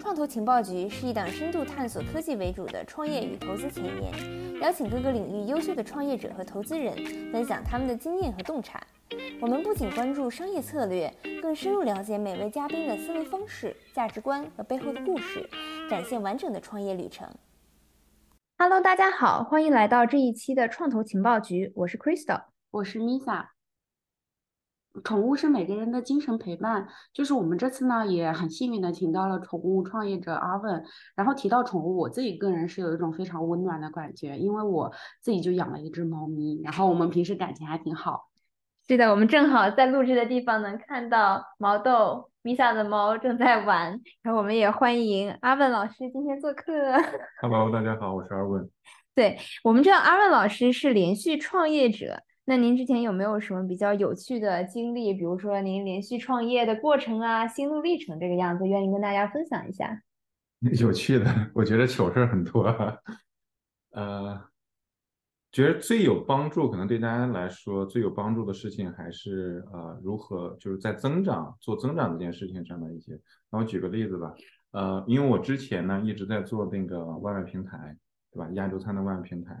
创投情报局是一档深度探索科技为主的创业与投资前沿，邀请各个领域优秀的创业者和投资人分享他们的经验和洞察。我们不仅关注商业策略，更深入了解每位嘉宾的思维方式、价值观和背后的故事，展现完整的创业旅程。Hello，大家好，欢迎来到这一期的创投情报局，我是 Crystal，我是 Misa。宠物是每个人的精神陪伴，就是我们这次呢也很幸运的请到了宠物创业者阿文，然后提到宠物，我自己个人是有一种非常温暖的感觉，因为我自己就养了一只猫咪，然后我们平时感情还挺好。是的，我们正好在录制的地方能看到毛豆米萨的猫正在玩，然后我们也欢迎阿文老师今天做客。Hello，大家好，我是阿文。对我们知道阿文老师是连续创业者，那您之前有没有什么比较有趣的经历？比如说您连续创业的过程啊，心路历程这个样子，愿意跟大家分享一下？有趣的，我觉得糗事很多。呃。觉得最有帮助，可能对大家来说最有帮助的事情，还是呃如何就是在增长做增长这件事情上的一些。那我举个例子吧，呃，因为我之前呢一直在做那个外卖平台，对吧？亚洲餐的外卖平台，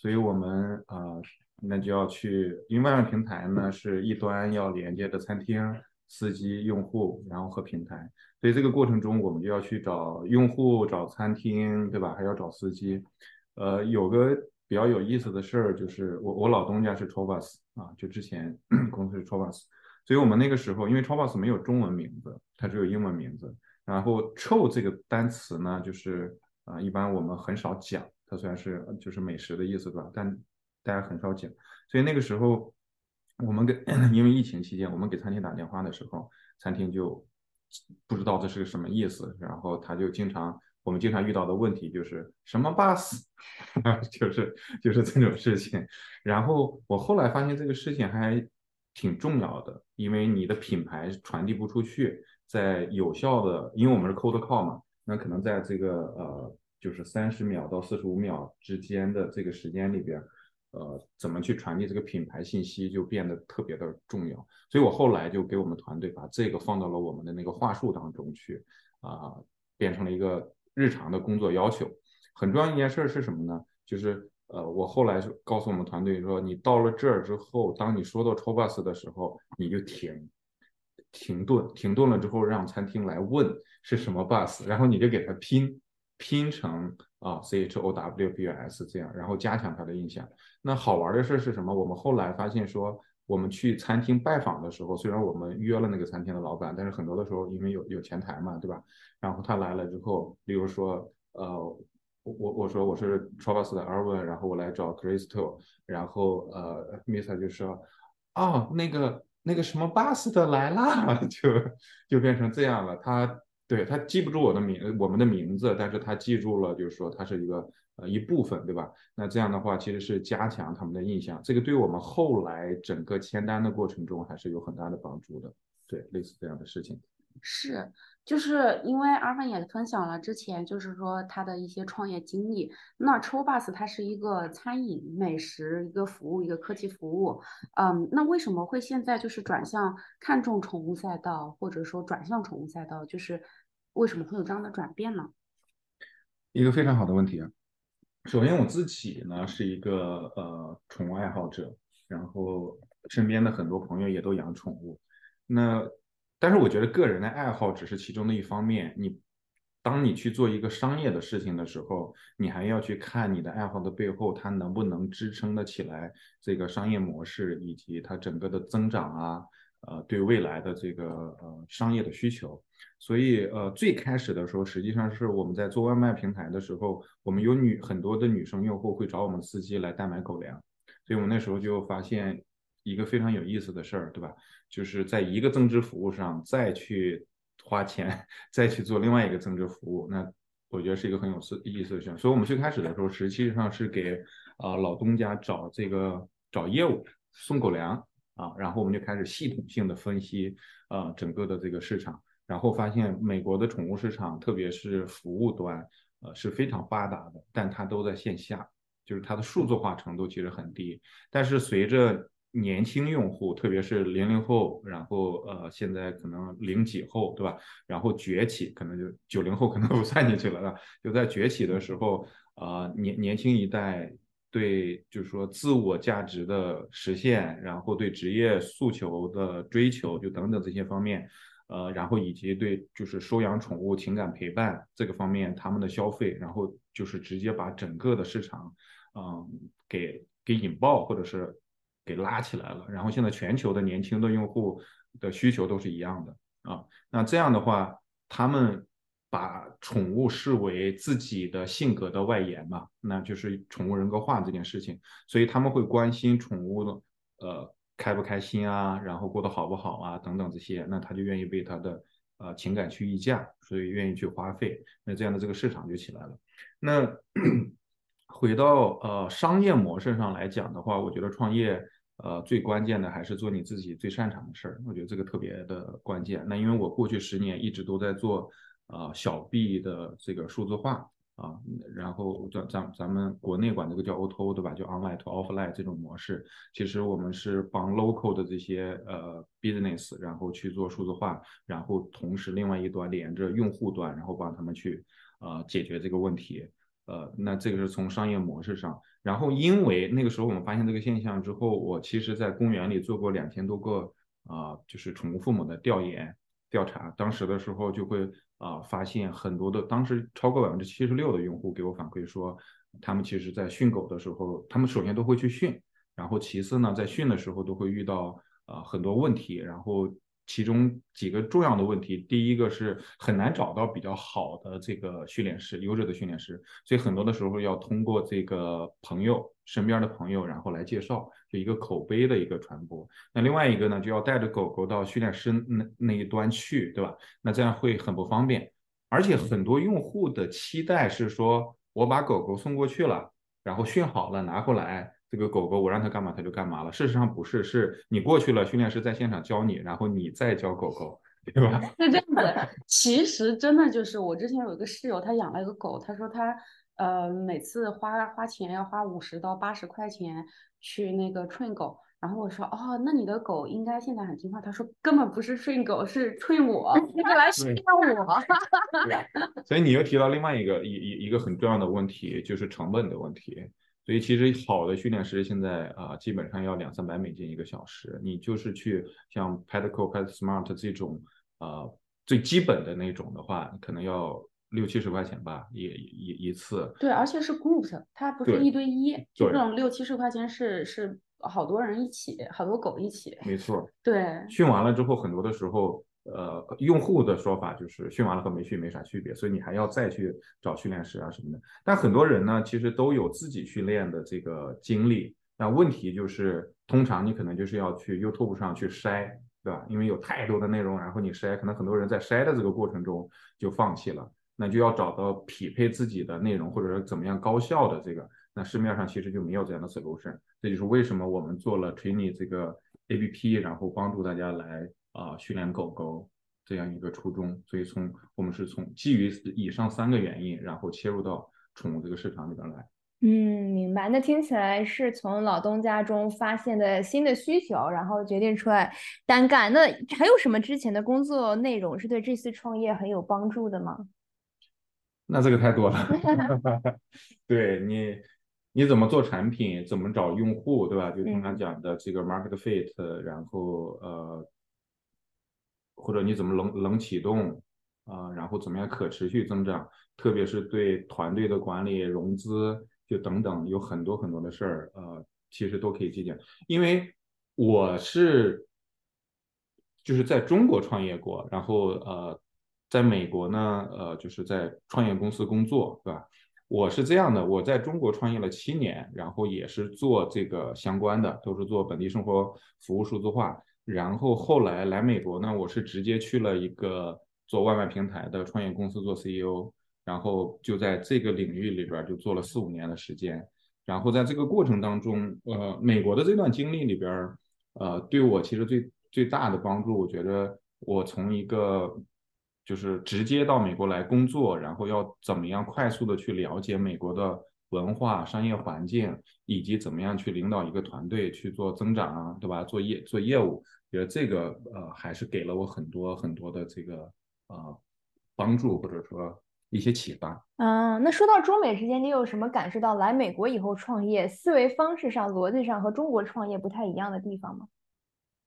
所以我们呃那就要去，因为外卖平台呢是一端要连接的餐厅、司机、用户，然后和平台，所以这个过程中我们就要去找用户、找餐厅，对吧？还要找司机，呃，有个。比较有意思的事儿就是，我我老东家是 Trovas 啊，就之前 公司是 Trovas，所以我们那个时候因为 Trovas 没有中文名字，它只有英文名字。然后 “cho” 这个单词呢，就是啊，一般我们很少讲，它虽然是就是美食的意思，对吧？但大家很少讲。所以那个时候我们给 因为疫情期间，我们给餐厅打电话的时候，餐厅就不知道这是个什么意思，然后他就经常。我们经常遇到的问题就是什么 bus，就是就是这种事情。然后我后来发现这个事情还挺重要的，因为你的品牌传递不出去，在有效的，因为我们是 cold call 嘛，那可能在这个呃就是三十秒到四十五秒之间的这个时间里边，呃，怎么去传递这个品牌信息就变得特别的重要。所以我后来就给我们团队把这个放到了我们的那个话术当中去，啊，变成了一个。日常的工作要求很重要一件事是什么呢？就是呃，我后来就告诉我们团队说，你到了这儿之后，当你说到超 bus 的时候，你就停，停顿，停顿了之后，让餐厅来问是什么 bus，然后你就给他拼拼成啊，C H O W B U S 这样，然后加强他的印象。那好玩的事是什么？我们后来发现说，我们去餐厅拜访的时候，虽然我们约了那个餐厅的老板，但是很多的时候因为有有前台嘛，对吧？然后他来了之后，比如说，呃，我我说我是 Travis 的 Erwin，然后我来找 Crystal，然后呃，Misa 就说，哦，那个那个什么 Bus 的来啦，就就变成这样了。他对他记不住我的名，我们的名字，但是他记住了，就是说他是一个呃一部分，对吧？那这样的话其实是加强他们的印象，这个对我们后来整个签单的过程中还是有很大的帮助的。对，类似这样的事情。是。就是因为阿凡也分享了之前，就是说他的一些创业经历。那 Trobus 它是一个餐饮美食一个服务一个科技服务，嗯，那为什么会现在就是转向看重宠物赛道，或者说转向宠物赛道，就是为什么会有这样的转变呢？一个非常好的问题啊。首先我自己呢是一个呃宠物爱好者，然后身边的很多朋友也都养宠物，那。但是我觉得个人的爱好只是其中的一方面。你当你去做一个商业的事情的时候，你还要去看你的爱好的背后，它能不能支撑得起来这个商业模式，以及它整个的增长啊，呃，对未来的这个呃商业的需求。所以呃，最开始的时候，实际上是我们在做外卖平台的时候，我们有女很多的女生用户会找我们司机来代买狗粮，所以我们那时候就发现。一个非常有意思的事儿，对吧？就是在一个增值服务上再去花钱，再去做另外一个增值服务，那我觉得是一个很有意思的事情。所以，我们最开始的时候，实际上是给啊老东家找这个找业务送狗粮啊，然后我们就开始系统性的分析啊整个的这个市场，然后发现美国的宠物市场，特别是服务端，呃是非常发达的，但它都在线下，就是它的数字化程度其实很低。但是随着年轻用户，特别是零零后，然后呃现在可能零几后，对吧？然后崛起，可能就九零后可能不算进去了，就在崛起的时候，呃年年轻一代对就是说自我价值的实现，然后对职业诉求的追求，就等等这些方面。呃，然后以及对就是收养宠物、情感陪伴这个方面，他们的消费，然后就是直接把整个的市场，嗯，给给引爆或者是给拉起来了。然后现在全球的年轻的用户的需求都是一样的啊。那这样的话，他们把宠物视为自己的性格的外延嘛，那就是宠物人格化这件事情，所以他们会关心宠物的呃。开不开心啊，然后过得好不好啊，等等这些，那他就愿意为他的呃情感去溢价，所以愿意去花费，那这样的这个市场就起来了。那回到呃商业模式上来讲的话，我觉得创业呃最关键的还是做你自己最擅长的事儿，我觉得这个特别的关键。那因为我过去十年一直都在做呃小 B 的这个数字化。啊，然后咱咱咱们国内管这个叫 O2O 对吧？就 online to offline 这种模式，其实我们是帮 local 的这些呃 business，然后去做数字化，然后同时另外一端连着用户端，然后帮他们去呃解决这个问题。呃，那这个是从商业模式上。然后因为那个时候我们发现这个现象之后，我其实在公园里做过两千多个啊，就是宠物父母的调研调查，当时的时候就会。啊，发现很多的，当时超过百分之七十六的用户给我反馈说，他们其实在训狗的时候，他们首先都会去训，然后其次呢，在训的时候都会遇到啊很多问题，然后。其中几个重要的问题，第一个是很难找到比较好的这个训练师，优质的训练师，所以很多的时候要通过这个朋友身边的朋友，然后来介绍，就一个口碑的一个传播。那另外一个呢，就要带着狗狗到训练师那那一端去，对吧？那这样会很不方便，而且很多用户的期待是说，我把狗狗送过去了，然后训好了拿过来。这个狗狗我让它干嘛它就干嘛了。事实上不是，是你过去了，训练师在现场教你，然后你再教狗狗，对吧？是这样子。其实真的就是我之前有一个室友，他养了一个狗，他说他呃每次花花钱要花五十到八十块钱去那个 train 狗。然后我说哦，那你的狗应该现在很听话。他说根本不是 train 狗，是 train 我，是来训我。所以你又提到另外一个一一一个很重要的问题，就是成本的问题。所以其实好的训练师现在啊，基本上要两三百美金一个小时。你就是去像 Petco、Pet Smart 这种啊最基本的那种的话，可能要六七十块钱吧，一一一次。对，而且是 group，它不是一对一，就这种六七十块钱是是好多人一起，好多狗一起。没错。对。训完了之后，很多的时候。呃，用户的说法就是训完了和没训没啥区别，所以你还要再去找训练师啊什么的。但很多人呢，其实都有自己训练的这个经历。那问题就是，通常你可能就是要去 YouTube 上去筛，对吧？因为有太多的内容，然后你筛，可能很多人在筛的这个过程中就放弃了。那就要找到匹配自己的内容，或者是怎么样高效的这个。那市面上其实就没有这样的 solution。这就是为什么我们做了 Training 这个 APP，然后帮助大家来。啊，训练狗狗这样一个初衷，所以从我们是从基于以上三个原因，然后切入到宠物这个市场里边来。嗯，明白。那听起来是从老东家中发现的新的需求，然后决定出来单干。那还有什么之前的工作内容是对这次创业很有帮助的吗？那这个太多了。对你，你怎么做产品，怎么找用户，对吧？就通常讲的这个 market fit，然后呃。或者你怎么冷冷启动啊？然后怎么样可持续增长？特别是对团队的管理、融资就等等，有很多很多的事儿，呃，其实都可以借鉴。因为我是就是在中国创业过，然后呃，在美国呢，呃，就是在创业公司工作，对吧？我是这样的，我在中国创业了七年，然后也是做这个相关的，都是做本地生活服务数字化。然后后来来美国呢，我是直接去了一个做外卖平台的创业公司做 CEO，然后就在这个领域里边就做了四五年的时间。然后在这个过程当中，呃，美国的这段经历里边，呃，对我其实最最大的帮助，我觉得我从一个就是直接到美国来工作，然后要怎么样快速的去了解美国的文化、商业环境，以及怎么样去领导一个团队去做增长啊，对吧？做业做业务，觉得这个呃还是给了我很多很多的这个呃帮助，或者说一些启发。嗯，那说到中美之间，你有什么感受到来美国以后创业思维方式上、逻辑上和中国创业不太一样的地方吗？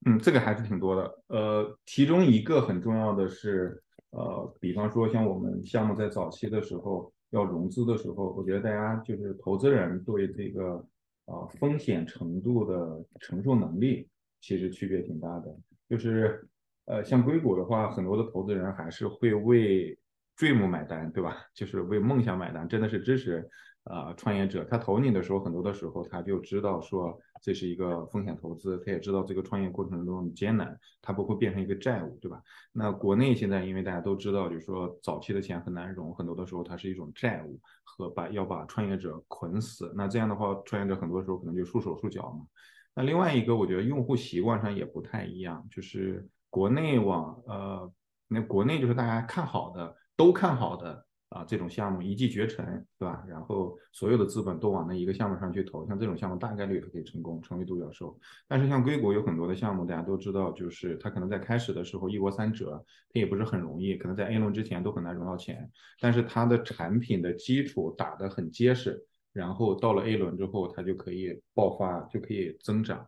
嗯，这个还是挺多的。呃，其中一个很重要的是，呃，比方说像我们项目在早期的时候要融资的时候，我觉得大家就是投资人对这个啊风险程度的承受能力其实区别挺大的。就是呃，像硅谷的话，很多的投资人还是会为 dream 买单，对吧？就是为梦想买单，真的是支持。啊，创业者他投你的时候，很多的时候他就知道说这是一个风险投资，他也知道这个创业过程中艰难，他不会变成一个债务，对吧？那国内现在因为大家都知道，就是说早期的钱很难融，很多的时候它是一种债务和把要把创业者捆死。那这样的话，创业者很多时候可能就束手束脚嘛。那另外一个，我觉得用户习惯上也不太一样，就是国内往呃，那国内就是大家看好的都看好的。啊，这种项目一骑绝尘，对吧？然后所有的资本都往那一个项目上去投，像这种项目大概率它可以成功，成为独角兽。但是像硅谷有很多的项目，大家都知道，就是它可能在开始的时候一波三折，它也不是很容易，可能在 A 轮之前都很难融到钱。但是它的产品的基础打得很结实，然后到了 A 轮之后，它就可以爆发，就可以增长。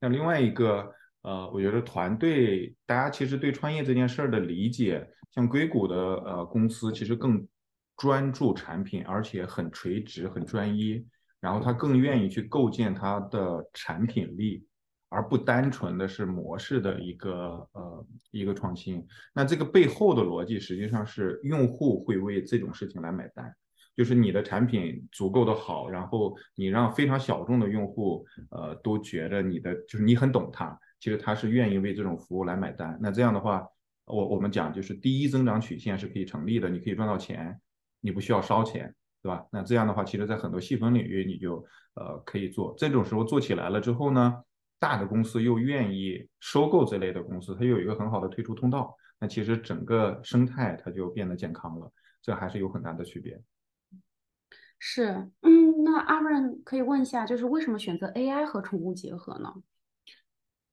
那另外一个，呃，我觉得团队大家其实对创业这件事儿的理解，像硅谷的呃公司其实更。专注产品，而且很垂直、很专一，然后他更愿意去构建他的产品力，而不单纯的是模式的一个呃一个创新。那这个背后的逻辑实际上是用户会为这种事情来买单，就是你的产品足够的好，然后你让非常小众的用户呃都觉得你的就是你很懂他，其实他是愿意为这种服务来买单。那这样的话，我我们讲就是第一增长曲线是可以成立的，你可以赚到钱。你不需要烧钱，对吧？那这样的话，其实，在很多细分领域，你就呃可以做。这种时候做起来了之后呢，大的公司又愿意收购这类的公司，它又有一个很好的退出通道，那其实整个生态它就变得健康了。这还是有很大的区别。是，嗯，那阿润可以问一下，就是为什么选择 AI 和宠物结合呢？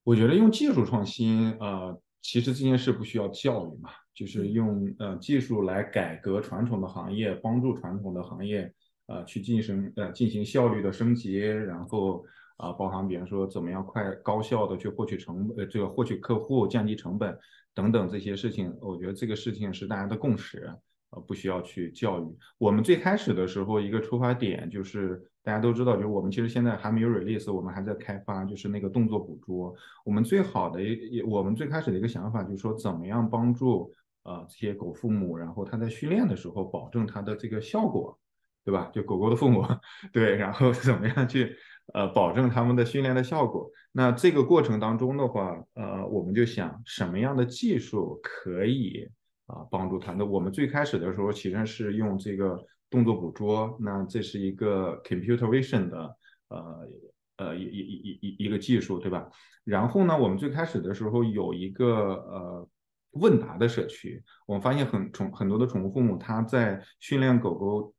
我觉得用技术创新，呃，其实这件事不需要教育嘛。就是用呃技术来改革传统的行业，帮助传统的行业呃去进行呃进行效率的升级，然后啊包含比方说怎么样快高效的去获取成呃这个获取客户，降低成本等等这些事情，我觉得这个事情是大家的共识。呃，不需要去教育。我们最开始的时候，一个出发点就是大家都知道，就是我们其实现在还没有 release，我们还在开发，就是那个动作捕捉。我们最好的一，我们最开始的一个想法就是说，怎么样帮助呃这些狗父母，然后他在训练的时候保证他的这个效果，对吧？就狗狗的父母，对，然后怎么样去呃保证他们的训练的效果？那这个过程当中的话，呃，我们就想什么样的技术可以。啊，帮助他。那我们最开始的时候其实是用这个动作捕捉，那这是一个 computer vision 的呃呃一一一一一个技术，对吧？然后呢，我们最开始的时候有一个呃问答的社区，我们发现很宠很多的宠物父母他在训练狗狗，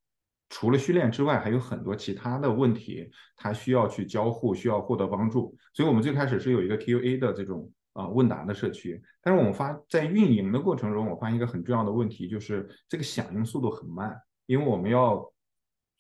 除了训练之外，还有很多其他的问题，他需要去交互，需要获得帮助。所以我们最开始是有一个 Q&A 的这种。啊，问答的社区，但是我们发在运营的过程中，我发现一个很重要的问题，就是这个响应速度很慢，因为我们要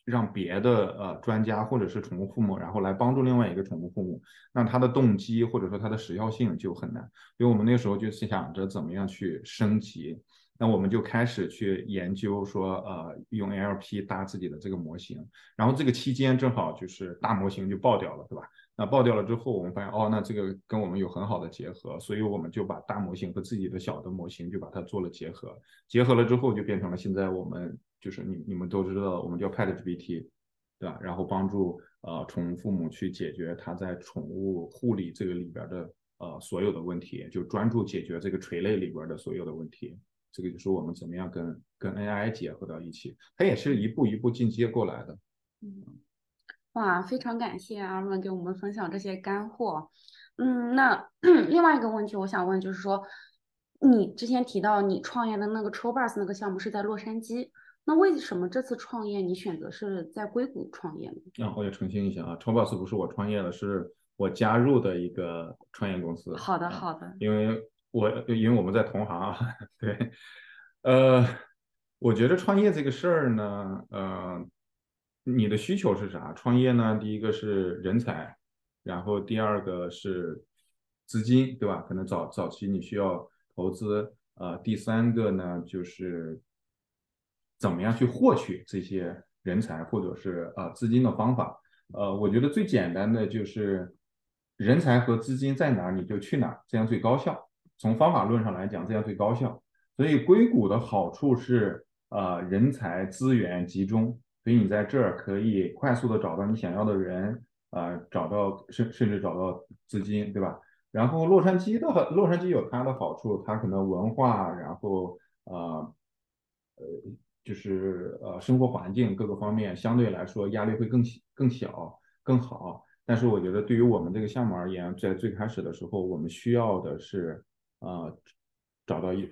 让别的呃专家或者是宠物父母，然后来帮助另外一个宠物父母，那他的动机或者说他的时效性就很难，所以我们那时候就是想着怎么样去升级，那我们就开始去研究说，呃，用 L P 搭自己的这个模型，然后这个期间正好就是大模型就爆掉了，对吧？那爆掉了之后，我们发现哦，那这个跟我们有很好的结合，所以我们就把大模型和自己的小的模型就把它做了结合，结合了之后就变成了现在我们就是你你们都知道，我们叫 Pet GPT，对吧？然后帮助呃宠物父母去解决他在宠物护理这个里边的呃所有的问题，就专注解决这个垂类里边的所有的问题。这个就是我们怎么样跟跟 AI 结合到一起，它也是一步一步进阶过来的。嗯。哇，非常感谢阿润给我们分享这些干货。嗯，那 另外一个问题我想问，就是说，你之前提到你创业的那个 t r o b u s 那个项目是在洛杉矶，那为什么这次创业你选择是在硅谷创业呢？啊，我也澄清一下啊，超 boss 不是我创业的，是我加入的一个创业公司。好的，好的。因为我因为我们在同行啊，对，呃，我觉得创业这个事儿呢，呃，你的需求是啥？创业呢，第一个是人才，然后第二个是资金，对吧？可能早早期你需要投资，呃，第三个呢就是。怎么样去获取这些人才或者是呃资金的方法？呃，我觉得最简单的就是人才和资金在哪儿你就去哪儿，这样最高效。从方法论上来讲，这样最高效。所以硅谷的好处是呃人才资源集中，所以你在这儿可以快速的找到你想要的人，呃，找到甚甚至找到资金，对吧？然后洛杉矶的洛杉矶有它的好处，它可能文化，然后呃呃。就是呃，生活环境各个方面相对来说压力会更更小更好，但是我觉得对于我们这个项目而言，在最开始的时候，我们需要的是呃找到一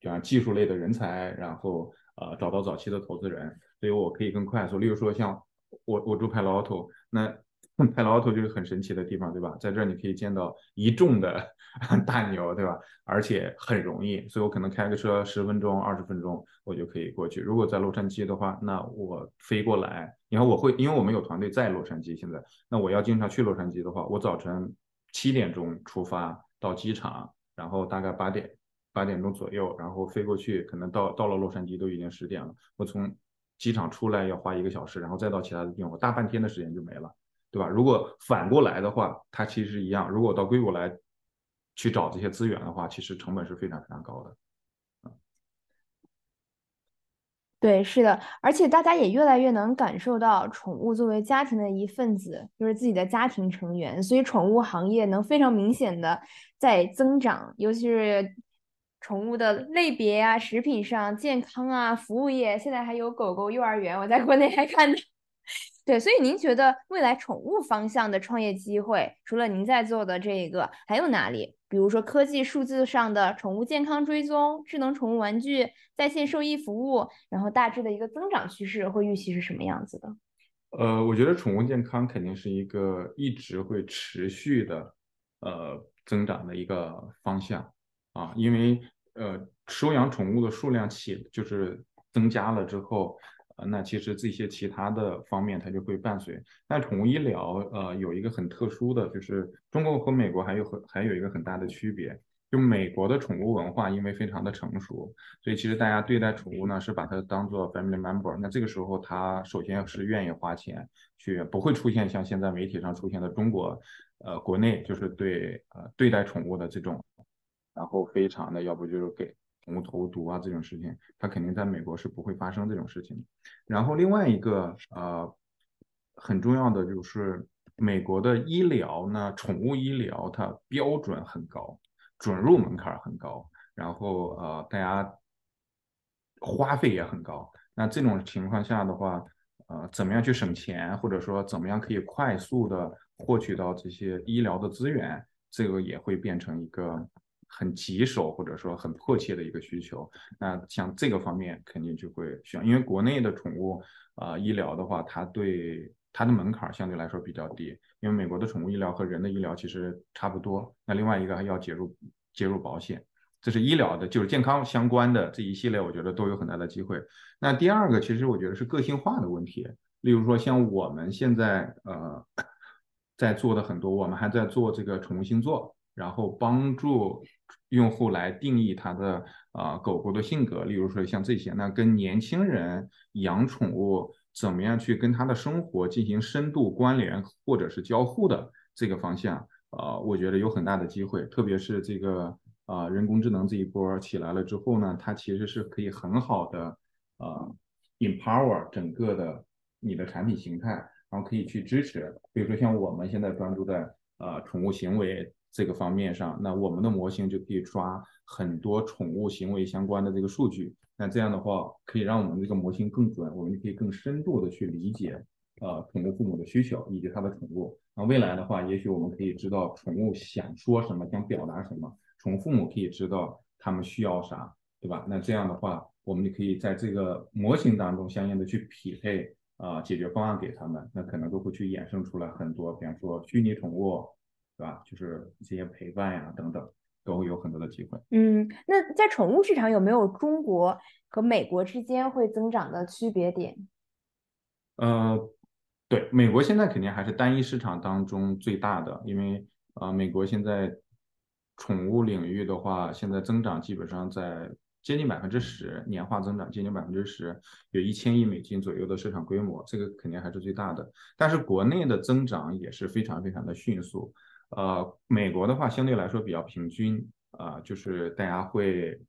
像技术类的人才，然后呃找到早期的投资人，所以我可以更快速。例如说像我我住 Palo Alto，那。派劳头就是很神奇的地方，对吧？在这儿你可以见到一众的 大牛，对吧？而且很容易，所以我可能开个车十分钟、二十分钟，我就可以过去。如果在洛杉矶的话，那我飞过来，然后我会，因为我们有团队在洛杉矶，现在，那我要经常去洛杉矶的话，我早晨七点钟出发到机场，然后大概八点八点钟左右，然后飞过去，可能到到了洛杉矶都已经十点了。我从机场出来要花一个小时，然后再到其他的地方，我大半天的时间就没了。对吧？如果反过来的话，它其实一样。如果到硅谷来去找这些资源的话，其实成本是非常非常高的。对，是的，而且大家也越来越能感受到宠物作为家庭的一份子，就是自己的家庭成员，所以宠物行业能非常明显的在增长，尤其是宠物的类别啊、食品上、健康啊、服务业，现在还有狗狗幼儿园，我在国内还看到。对，所以您觉得未来宠物方向的创业机会，除了您在做的这个，还有哪里？比如说科技数字上的宠物健康追踪、智能宠物玩具、在线兽医服务，然后大致的一个增长趋势会预期是什么样子的？呃，我觉得宠物健康肯定是一个一直会持续的呃增长的一个方向啊，因为呃收养宠物的数量起就是增加了之后。那其实这些其他的方面它就会伴随。那宠物医疗，呃，有一个很特殊的，就是中国和美国还有很还有一个很大的区别。就美国的宠物文化因为非常的成熟，所以其实大家对待宠物呢是把它当做 family member。那这个时候他首先是愿意花钱去，不会出现像现在媒体上出现的中国，呃，国内就是对呃对待宠物的这种，然后非常的要不就是给。宠物投毒啊，这种事情，它肯定在美国是不会发生这种事情。然后另外一个呃很重要的就是美国的医疗呢，宠物医疗它标准很高，准入门槛很高，然后呃大家花费也很高。那这种情况下的话，呃怎么样去省钱，或者说怎么样可以快速的获取到这些医疗的资源，这个也会变成一个。很棘手或者说很迫切的一个需求，那像这个方面肯定就会需要，因为国内的宠物啊医疗的话，它对它的门槛相对来说比较低，因为美国的宠物医疗和人的医疗其实差不多。那另外一个还要接入接入保险，这是医疗的，就是健康相关的这一系列，我觉得都有很大的机会。那第二个其实我觉得是个性化的问题，例如说像我们现在呃在做的很多，我们还在做这个宠物星座。然后帮助用户来定义他的啊狗狗的性格，例如说像这些，那跟年轻人养宠物怎么样去跟他的生活进行深度关联或者是交互的这个方向啊，我觉得有很大的机会，特别是这个啊人工智能这一波起来了之后呢，它其实是可以很好的啊 empower 整个的你的产品形态，然后可以去支持，比如说像我们现在专注在啊宠物行为。这个方面上，那我们的模型就可以抓很多宠物行为相关的这个数据。那这样的话，可以让我们这个模型更准，我们就可以更深度的去理解，呃，宠物父母的需求以及他的宠物。那未来的话，也许我们可以知道宠物想说什么，想表达什么，宠物父母可以知道他们需要啥，对吧？那这样的话，我们就可以在这个模型当中相应的去匹配啊解决方案给他们，那可能都会去衍生出来很多，比方说虚拟宠物，对吧？就是这些陪伴呀等等，都会有很多的机会。嗯，那在宠物市场有没有中国和美国之间会增长的区别点？呃，对，美国现在肯定还是单一市场当中最大的，因为啊，美国现在宠物领域的话，现在增长基本上在接近百分之十，年化增长接近百分之十，有一千亿美金左右的市场规模，这个肯定还是最大的。但是国内的增长也是非常非常的迅速。呃，美国的话相对来说比较平均，啊，就是大家会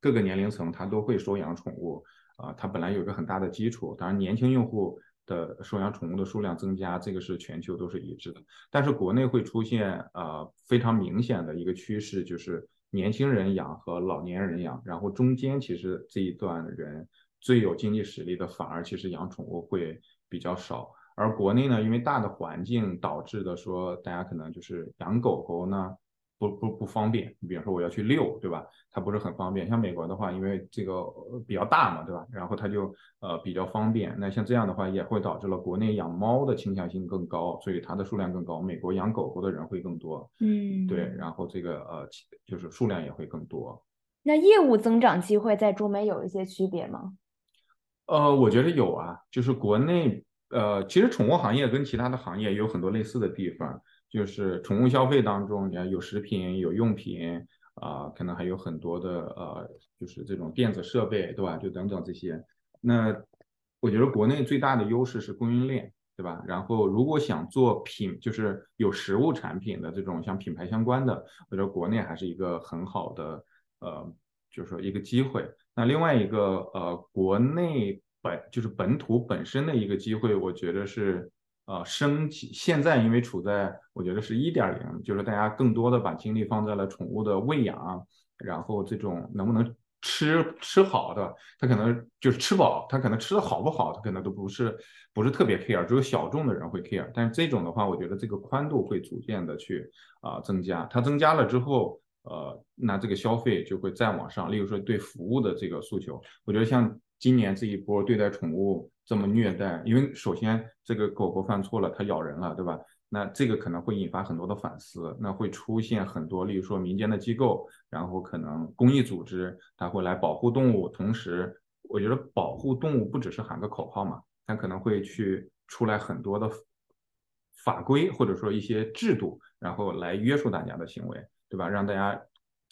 各个年龄层他都会收养宠物。啊，它本来有一个很大的基础，当然年轻用户的收养宠物的数量增加，这个是全球都是一致的。但是国内会出现呃非常明显的一个趋势，就是年轻人养和老年人养，然后中间其实这一段人最有经济实力的反而其实养宠物会比较少。而国内呢，因为大的环境导致的说，大家可能就是养狗狗呢。不不不方便，你比如说我要去遛，对吧？它不是很方便。像美国的话，因为这个比较大嘛，对吧？然后它就呃比较方便。那像这样的话，也会导致了国内养猫的倾向性更高，所以它的数量更高。美国养狗狗的人会更多，嗯，对。然后这个呃就是数量也会更多。那业务增长机会在中美有一些区别吗？呃，我觉得有啊，就是国内呃，其实宠物行业跟其他的行业也有很多类似的地方。就是宠物消费当中，你看有食品、有用品啊，可能还有很多的呃，就是这种电子设备，对吧？就等等这些。那我觉得国内最大的优势是供应链，对吧？然后如果想做品，就是有实物产品的这种像品牌相关的，我觉得国内还是一个很好的呃，就是说一个机会。那另外一个呃，国内本就是本土本身的一个机会，我觉得是。呃，升级现在因为处在我觉得是一点零，就是大家更多的把精力放在了宠物的喂养，然后这种能不能吃吃好的，他可能就是吃饱，他可能吃的好不好，他可能都不是不是特别 care，只有小众的人会 care。但是这种的话，我觉得这个宽度会逐渐的去啊增加，它增加了之后，呃，那这个消费就会再往上。例如说对服务的这个诉求，我觉得像今年这一波对待宠物。这么虐待，因为首先这个狗狗犯错了，它咬人了，对吧？那这个可能会引发很多的反思，那会出现很多，例如说民间的机构，然后可能公益组织，它会来保护动物。同时，我觉得保护动物不只是喊个口号嘛，它可能会去出来很多的法规或者说一些制度，然后来约束大家的行为，对吧？让大家。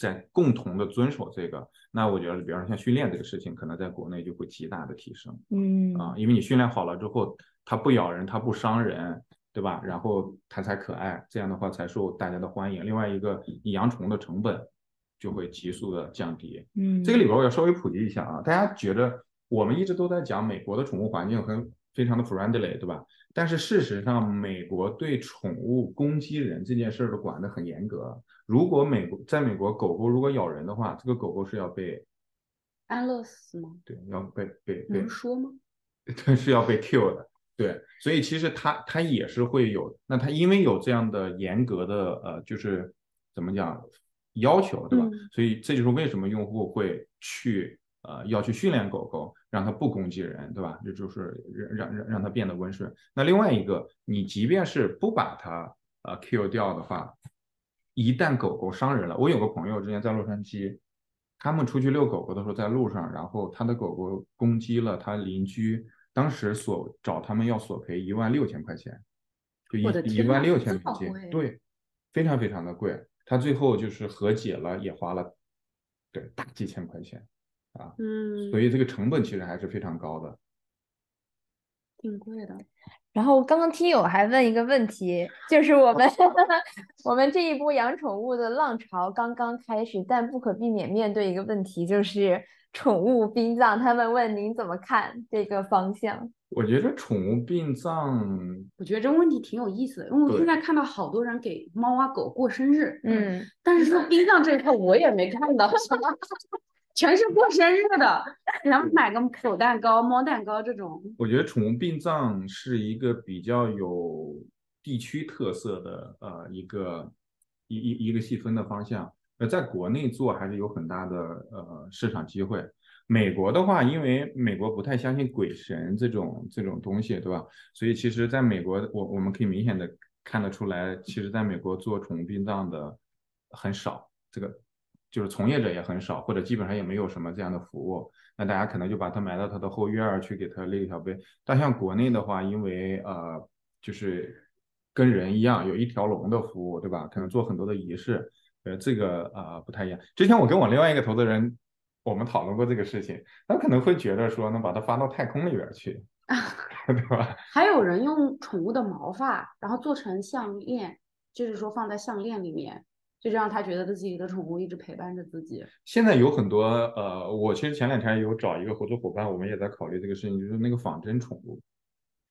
在共同的遵守这个，那我觉得，比方说像训练这个事情，可能在国内就会极大的提升。嗯啊，因为你训练好了之后，它不咬人，它不伤人，对吧？然后它才可爱，这样的话才受大家的欢迎。另外一个，你养宠物的成本就会急速的降低。嗯，这个里边我要稍微普及一下啊，大家觉得我们一直都在讲美国的宠物环境很非常的 friendly，对吧？但是事实上，美国对宠物攻击人这件事儿都管得很严格。如果美国在美国，狗狗如果咬人的话，这个狗狗是要被安乐死吗？对，要被被被说吗？对，是要被 kill 的。对，所以其实它它也是会有，那它因为有这样的严格的呃，就是怎么讲要求，对吧？所以这就是为什么用户会去呃要去训练狗狗，让它不攻击人，对吧？这就是让让让让它变得温顺。那另外一个，你即便是不把它呃 kill 掉的话。一旦狗狗伤人了，我有个朋友之前在洛杉矶，他们出去遛狗狗的时候，在路上，然后他的狗狗攻击了他邻居，当时索找他们要索赔一万六千块钱，就一一万六千美金，对，非常非常的贵。他最后就是和解了，也花了对大几千块钱啊，嗯，所以这个成本其实还是非常高的，挺贵的。然后刚刚听友还问一个问题，就是我们 我们这一波养宠物的浪潮刚刚开始，但不可避免面对一个问题，就是宠物殡葬。他们问您怎么看这个方向？我觉得宠物殡葬，我觉得这个问题挺有意思的，因为我现在看到好多人给猫啊狗过生日，嗯，但是说 殡葬这一块我也没看到。全是过生日的，然后买个狗蛋糕、猫蛋糕这种。我觉得宠物殡葬是一个比较有地区特色的呃一个一一一个细分的方向。呃，在国内做还是有很大的呃市场机会。美国的话，因为美国不太相信鬼神这种这种东西，对吧？所以其实在美国，我我们可以明显的看得出来，其实在美国做宠物殡葬的很少，这个就是从业者也很少，或者基本上也没有什么这样的服务。那大家可能就把它埋到它的后院儿去，给它立一条碑。但像国内的话，因为呃，就是跟人一样，有一条龙的服务，对吧？可能做很多的仪式，呃，这个啊不太一样。之前我跟我另外一个投资人。我们讨论过这个事情，他可能会觉得说能把它发到太空里边去，对吧？还有人用宠物的毛发，然后做成项链，就是说放在项链里面，就让他觉得自己的宠物一直陪伴着自己。现在有很多呃，我其实前两天有找一个合作伙伴，我们也在考虑这个事情，就是那个仿真宠物，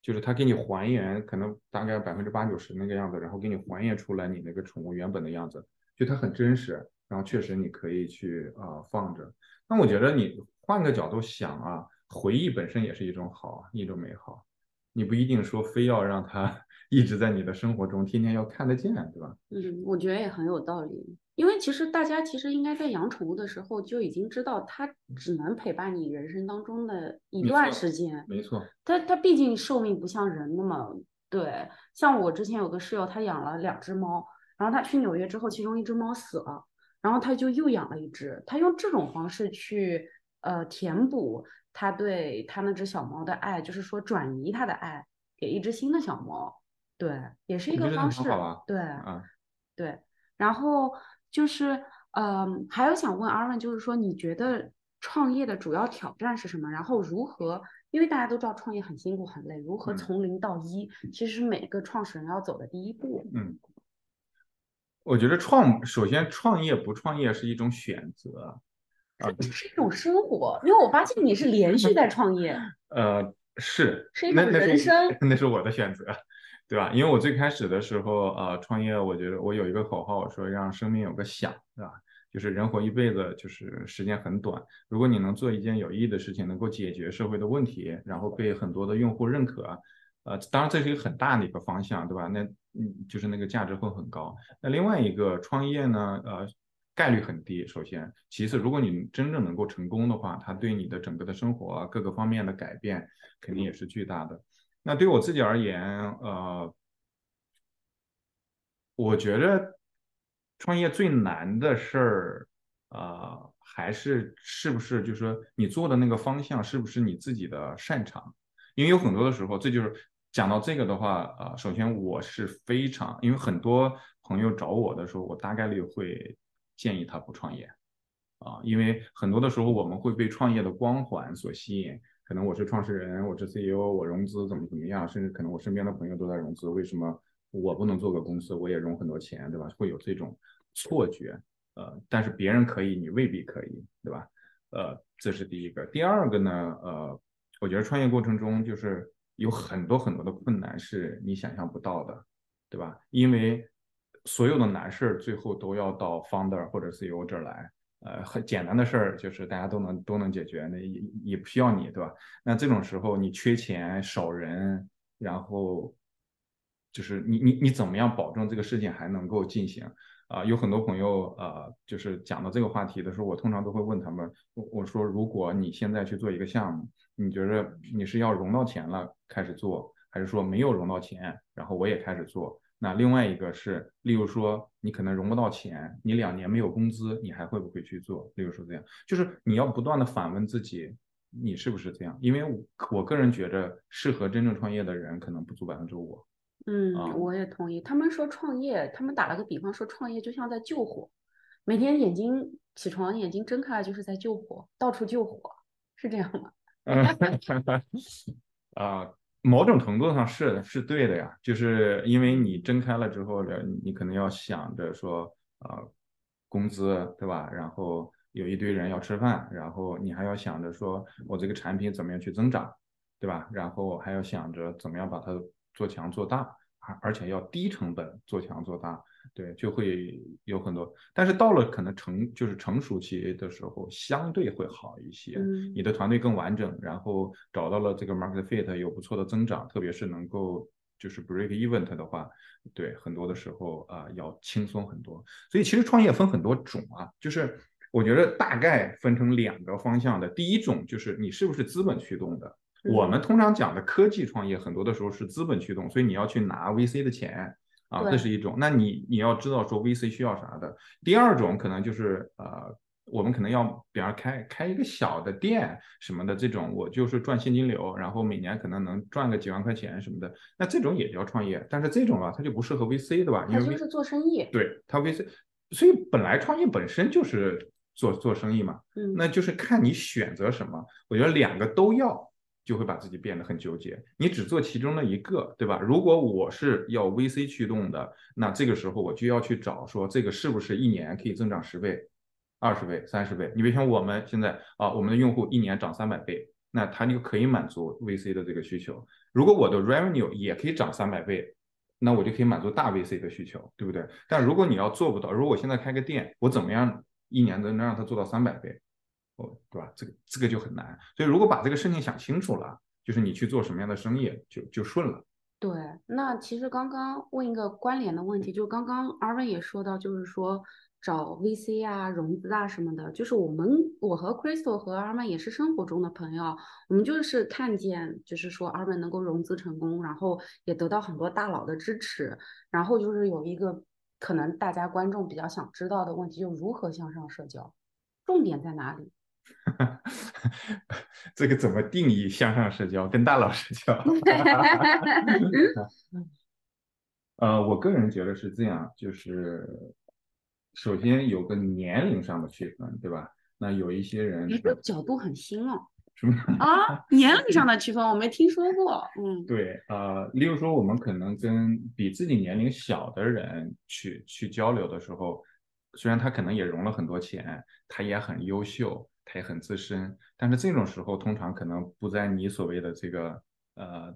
就是他给你还原，可能大概百分之八九十那个样子，然后给你还原出来你那个宠物原本的样子，就它很真实，然后确实你可以去啊放着。那我觉得你换个角度想啊，回忆本身也是一种好，一种美好。你不一定说非要让它一直在你的生活中，天天要看得见，对吧？嗯，我觉得也很有道理。因为其实大家其实应该在养宠物的时候就已经知道，它只能陪伴你人生当中的一段时间。没错。它它毕竟寿命不像人那么对。像我之前有个室友，他养了两只猫，然后他去纽约之后，其中一只猫死了。然后他就又养了一只，他用这种方式去呃填补他对他那只小猫的爱，就是说转移他的爱给一只新的小猫，对，也是一个方式，对，嗯，对。然后就是嗯，还有想问阿文，就是说你觉得创业的主要挑战是什么？然后如何？因为大家都知道创业很辛苦很累，如何从零到一，其实是每个创始人要走的第一步。嗯。我觉得创首先创业不创业是一种选择，啊，这是一种生活。因为我发现你是连续在创业，呃，是是一种人生，那是我的选择，对吧？因为我最开始的时候，呃，创业，我觉得我有一个口号，说让生命有个响，对吧？就是人活一辈子，就是时间很短，如果你能做一件有意义的事情，能够解决社会的问题，然后被很多的用户认可。呃，当然这是一个很大的一个方向，对吧？那嗯，就是那个价值会很高。那另外一个创业呢，呃，概率很低。首先，其次，如果你真正能够成功的话，它对你的整个的生活各个方面的改变肯定也是巨大的。那对我自己而言，呃，我觉得创业最难的事儿，呃，还是是不是就是说你做的那个方向是不是你自己的擅长？因为有很多的时候，这就是。讲到这个的话，呃，首先我是非常，因为很多朋友找我的时候，我大概率会建议他不创业，啊，因为很多的时候我们会被创业的光环所吸引，可能我是创始人，我是 CEO，我融资怎么怎么样，甚至可能我身边的朋友都在融资，为什么我不能做个公司，我也融很多钱，对吧？会有这种错觉，呃，但是别人可以，你未必可以，对吧？呃，这是第一个。第二个呢，呃，我觉得创业过程中就是。有很多很多的困难是你想象不到的，对吧？因为所有的难事儿最后都要到 founder 或者 CEO 这儿来，呃，很简单的事儿就是大家都能都能解决，那也也不需要你，对吧？那这种时候你缺钱少人，然后就是你你你怎么样保证这个事情还能够进行？啊，有很多朋友呃，就是讲到这个话题的时候，我通常都会问他们，我我说如果你现在去做一个项目，你觉得你是要融到钱了开始做，还是说没有融到钱，然后我也开始做？那另外一个是，例如说你可能融不到钱，你两年没有工资，你还会不会去做？例如说这样，就是你要不断的反问自己，你是不是这样？因为我我个人觉得，适合真正创业的人可能不足百分之五。嗯，我也同意。他们说创业，他们打了个比方说创业就像在救火，每天眼睛起床，眼睛睁开来就是在救火，到处救火，是这样吗？啊，某种程度上是是对的呀，就是因为你睁开了之后了，你可能要想着说啊，工资对吧？然后有一堆人要吃饭，然后你还要想着说我这个产品怎么样去增长，对吧？然后还要想着怎么样把它。做强做大，而而且要低成本做强做大，对，就会有很多。但是到了可能成就是成熟期的时候，相对会好一些。嗯，你的团队更完整，然后找到了这个 market fit 有不错的增长，特别是能够就是 break even 的话，对很多的时候啊要轻松很多。所以其实创业分很多种啊，就是我觉得大概分成两个方向的。第一种就是你是不是资本驱动的。我们通常讲的科技创业，很多的时候是资本驱动，所以你要去拿 VC 的钱啊，这是一种。那你你要知道说 VC 需要啥的。第二种可能就是呃，我们可能要，比方开开一个小的店什么的这种，我就是赚现金流，然后每年可能能赚个几万块钱什么的，那这种也叫创业。但是这种啊，它就不适合 VC 的吧？因为就是做生意。对，它 VC，所以本来创业本身就是做做生意嘛。嗯。那就是看你选择什么，我觉得两个都要。就会把自己变得很纠结。你只做其中的一个，对吧？如果我是要 VC 驱动的，那这个时候我就要去找说这个是不是一年可以增长十倍、二十倍、三十倍？你别像我们现在啊，我们的用户一年涨三百倍，那它就可以满足 VC 的这个需求。如果我的 revenue 也可以涨三百倍，那我就可以满足大 VC 的需求，对不对？但如果你要做不到，如果我现在开个店，我怎么样一年能能让它做到三百倍？对吧？这个这个就很难，所以如果把这个事情想清楚了，就是你去做什么样的生意就就顺了。对，那其实刚刚问一个关联的问题，就刚刚阿文也说到，就是说找 VC 啊、融资啊什么的，就是我们我和 Crystal 和阿文也是生活中的朋友，我们就是看见，就是说阿文能够融资成功，然后也得到很多大佬的支持，然后就是有一个可能大家观众比较想知道的问题，就如何向上社交，重点在哪里？这个怎么定义向上社交跟大佬社交？呃，我个人觉得是这样，就是首先有个年龄上的区分，对吧？那有一些人，你的角度很新哦。什么啊？年龄上的区分我没听说过。嗯，对，呃，例如说我们可能跟比自己年龄小的人去去交流的时候，虽然他可能也融了很多钱，他也很优秀。他也很资深，但是这种时候通常可能不在你所谓的这个呃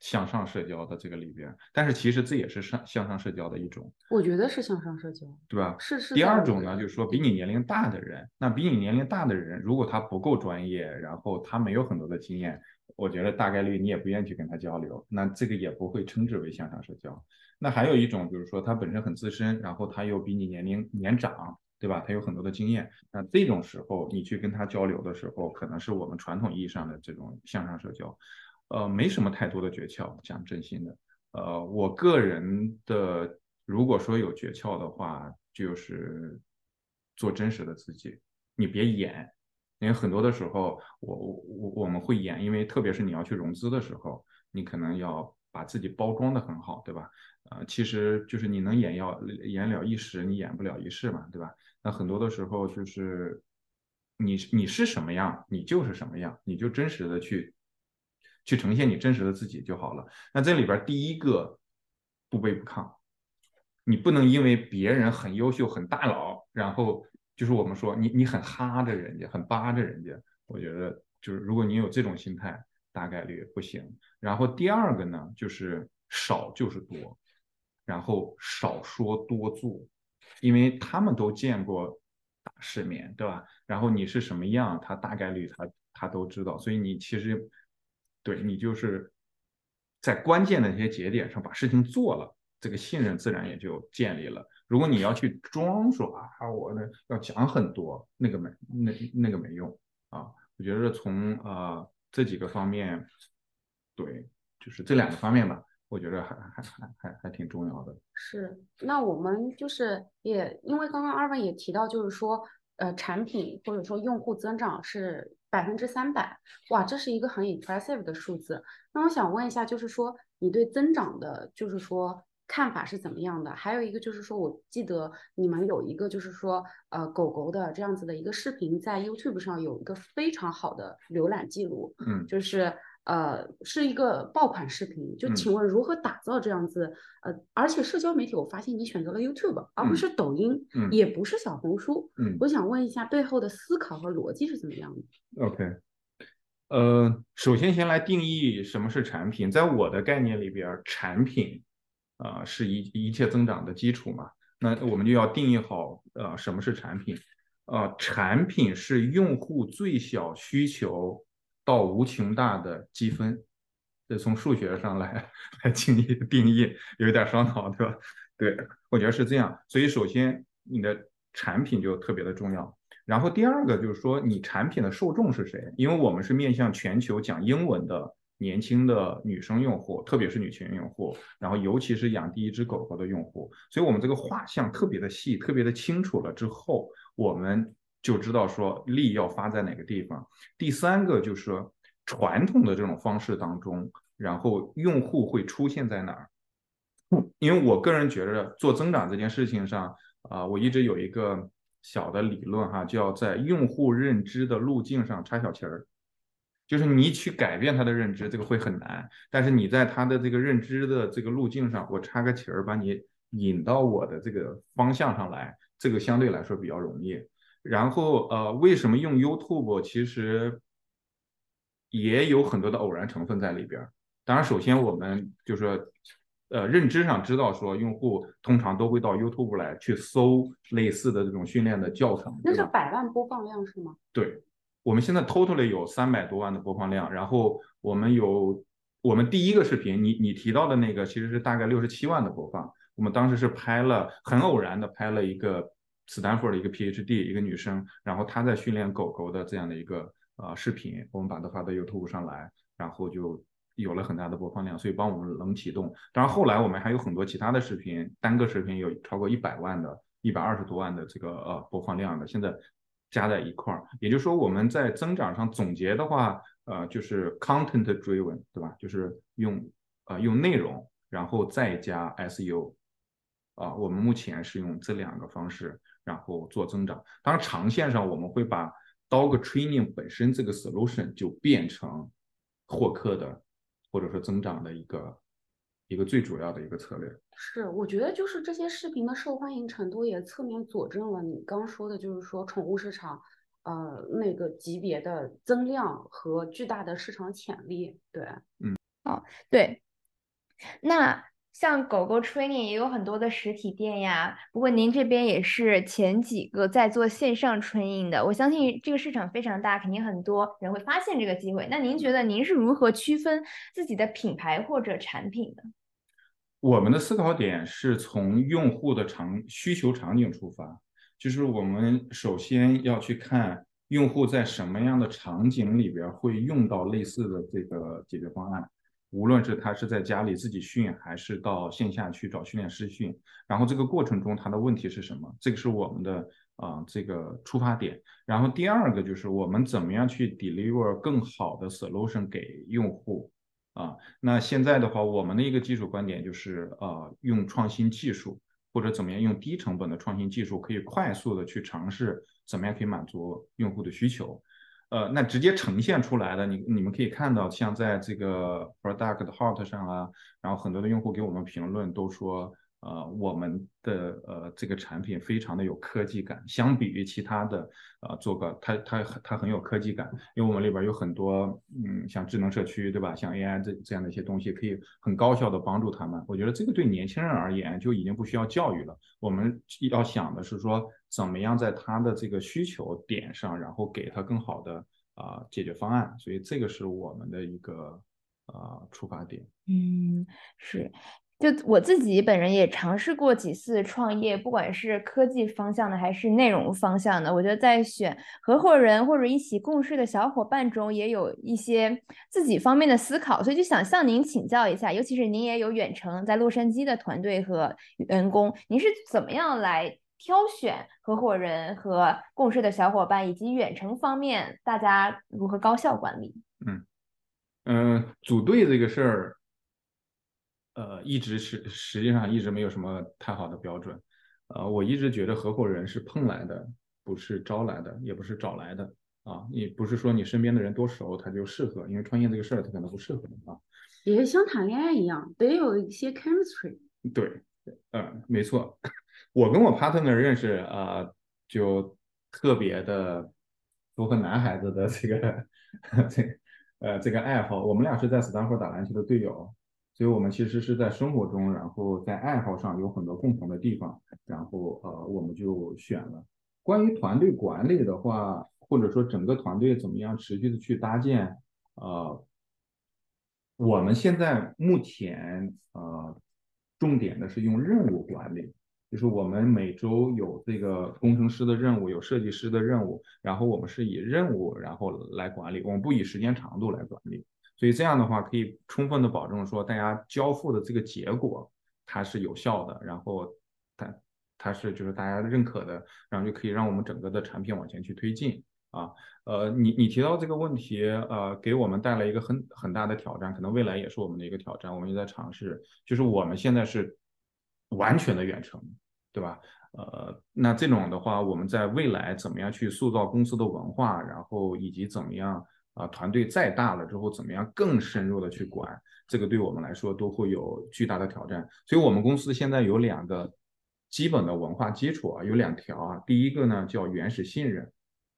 向上社交的这个里边，但是其实这也是上向上社交的一种。我觉得是向上社交，对吧？是是。第二种呢，就是说比你年龄大的人，那比你年龄大的人，如果他不够专业，然后他没有很多的经验，我觉得大概率你也不愿意去跟他交流，那这个也不会称之为向上社交。那还有一种就是说他本身很资深，然后他又比你年龄年长。对吧？他有很多的经验，那这种时候你去跟他交流的时候，可能是我们传统意义上的这种向上社交，呃，没什么太多的诀窍，讲真心的。呃，我个人的如果说有诀窍的话，就是做真实的自己，你别演，因为很多的时候，我我我我们会演，因为特别是你要去融资的时候，你可能要把自己包装的很好，对吧？呃，其实就是你能演要演了一时，你演不了一世嘛，对吧？那很多的时候就是你你是什么样，你就是什么样，你就真实的去去呈现你真实的自己就好了。那这里边第一个不卑不亢，你不能因为别人很优秀很大佬，然后就是我们说你你很哈着人家，很巴着人家。我觉得就是如果你有这种心态，大概率不行。然后第二个呢，就是少就是多，然后少说多做。因为他们都见过大世面，对吧？然后你是什么样，他大概率他他都知道，所以你其实对你就是在关键的那些节点上把事情做了，这个信任自然也就建立了。如果你要去装说啊，我呢要讲很多，那个没那那个没用啊。我觉得从呃这几个方面，对，就是这两个方面吧。我觉得还还还还还挺重要的。是，那我们就是也因为刚刚二位也提到，就是说，呃，产品或者说用户增长是百分之三百，哇，这是一个很 impressive 的数字。那我想问一下，就是说你对增长的，就是说看法是怎么样的？还有一个就是说，我记得你们有一个就是说，呃，狗狗的这样子的一个视频，在 YouTube 上有一个非常好的浏览记录，嗯，就是。呃，是一个爆款视频，就请问如何打造这样子？呃，而且社交媒体，我发现你选择了 YouTube，而不是抖音，也不是小红书。嗯，我想问一下背后的思考和逻辑是怎么样的？OK，呃，首先先来定义什么是产品，在我的概念里边，产品啊是一一切增长的基础嘛。那我们就要定义好，呃，什么是产品？呃，产品是用户最小需求。到无穷大的积分，这从数学上来来定义定义，有点烧脑，对吧？对，我觉得是这样。所以首先你的产品就特别的重要。然后第二个就是说，你产品的受众是谁？因为我们是面向全球讲英文的年轻的女生用户，特别是女性用户，然后尤其是养第一只狗狗的用户，所以我们这个画像特别的细，特别的清楚了之后，我们就知道说力要发在哪个地方。第三个就是传统的这种方式当中，然后用户会出现在哪儿？因为我个人觉得做增长这件事情上，啊，我一直有一个。小的理论哈，就要在用户认知的路径上插小旗儿，就是你去改变他的认知，这个会很难。但是你在他的这个认知的这个路径上，我插个旗儿，把你引到我的这个方向上来，这个相对来说比较容易。然后呃，为什么用 YouTube？其实也有很多的偶然成分在里边。当然，首先我们就是。呃，认知上知道说，用户通常都会到 YouTube 来去搜类似的这种训练的教程。那是百万播放量是吗？对，我们现在 totally 有三百多万的播放量，然后我们有我们第一个视频，你你提到的那个其实是大概六十七万的播放。我们当时是拍了很偶然的拍了一个斯坦福的一个 PhD 一个女生，然后她在训练狗狗的这样的一个呃视频，我们把它发到 YouTube 上来，然后就。有了很大的播放量，所以帮我们冷启动。当然，后来我们还有很多其他的视频，单个视频有超过一百万的、一百二十多万的这个呃播放量的，现在加在一块儿。也就是说，我们在增长上总结的话，呃，就是 content driven，对吧？就是用呃用内容，然后再加 SEO，啊，我们目前是用这两个方式，然后做增长。当然，长线上我们会把 dog training 本身这个 solution 就变成获客的。或者说增长的一个一个最主要的一个策略是，我觉得就是这些视频的受欢迎程度也侧面佐证了你刚说的，就是说宠物市场呃那个级别的增量和巨大的市场潜力。对，嗯，哦，对，那。像狗狗 training 也有很多的实体店呀，不过您这边也是前几个在做线上 training 的，我相信这个市场非常大，肯定很多人会发现这个机会。那您觉得您是如何区分自己的品牌或者产品的？我们的思考点是从用户的场需求场景出发，就是我们首先要去看用户在什么样的场景里边会用到类似的这个解决方案。无论是他是在家里自己训，还是到线下去找训练师训，然后这个过程中他的问题是什么？这个是我们的啊这个出发点。然后第二个就是我们怎么样去 deliver 更好的 solution 给用户啊？那现在的话，我们的一个基础观点就是呃，用创新技术或者怎么样用低成本的创新技术，可以快速的去尝试怎么样可以满足用户的需求。呃，那直接呈现出来的，你你们可以看到，像在这个 Product Hot 上啊，然后很多的用户给我们评论都说。呃，我们的呃这个产品非常的有科技感，相比于其他的呃做个它它它很有科技感，因为我们里边有很多嗯像智能社区对吧，像 AI 这这样的一些东西，可以很高效的帮助他们。我觉得这个对年轻人而言就已经不需要教育了，我们要想的是说怎么样在他的这个需求点上，然后给他更好的啊解决方案，所以这个是我们的一个啊出发点。嗯，是。就我自己本人也尝试过几次创业，不管是科技方向的还是内容方向的，我觉得在选合伙人或者一起共事的小伙伴中，也有一些自己方面的思考，所以就想向您请教一下，尤其是您也有远程在洛杉矶的团队和员工，您是怎么样来挑选合伙人和共事的小伙伴，以及远程方面大家如何高效管理？嗯嗯，组队这个事儿。呃，一直是实际上一直没有什么太好的标准，呃，我一直觉得合伙人是碰来的，不是招来的，也不是找来的啊。你不是说你身边的人多熟他就适合，因为创业这个事儿他可能不适合啊。也像谈恋爱一样，得有一些 chemistry。对，呃，没错，我跟我 partner 认识啊，就特别的符合男孩子的这个 这呃这个爱好。我们俩是在斯坦福打篮球的队友。所以我们其实是在生活中，然后在爱好上有很多共同的地方，然后呃，我们就选了。关于团队管理的话，或者说整个团队怎么样持续的去搭建，呃，我们现在目前呃，重点的是用任务管理，就是我们每周有这个工程师的任务，有设计师的任务，然后我们是以任务然后来管理，我们不以时间长度来管理，所以这样的话可以充分的保证说大家交付的这个结果它是有效的，然后它它是就是大家认可的，然后就可以让我们整个的产品往前去推进。啊，呃，你你提到这个问题，呃，给我们带来一个很很大的挑战，可能未来也是我们的一个挑战。我们也在尝试，就是我们现在是完全的远程，对吧？呃，那这种的话，我们在未来怎么样去塑造公司的文化，然后以及怎么样啊，团队再大了之后，怎么样更深入的去管，这个对我们来说都会有巨大的挑战。所以，我们公司现在有两个基本的文化基础啊，有两条啊。第一个呢叫原始信任。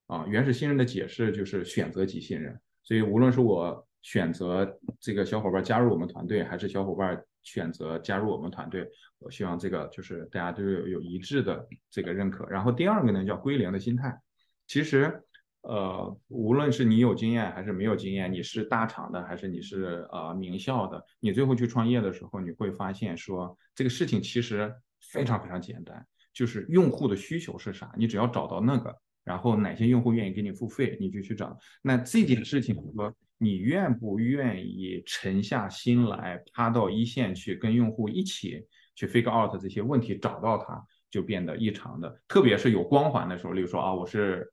啊，原始信任的解释就是选择即信任，所以无论是我选择这个小伙伴加入我们团队，还是小伙伴选择加入我们团队，我希望这个就是大家都有有一致的这个认可。然后第二个呢叫归零的心态，其实呃，无论是你有经验还是没有经验，你是大厂的还是你是呃名校的，你最后去创业的时候，你会发现说这个事情其实非常非常简单，就是用户的需求是啥，你只要找到那个。然后哪些用户愿意给你付费，你就去找。那这件事情，说你愿不愿意沉下心来，趴到一线去跟用户一起去 figure out 这些问题，找到它，就变得异常的。特别是有光环的时候，例如说啊，我是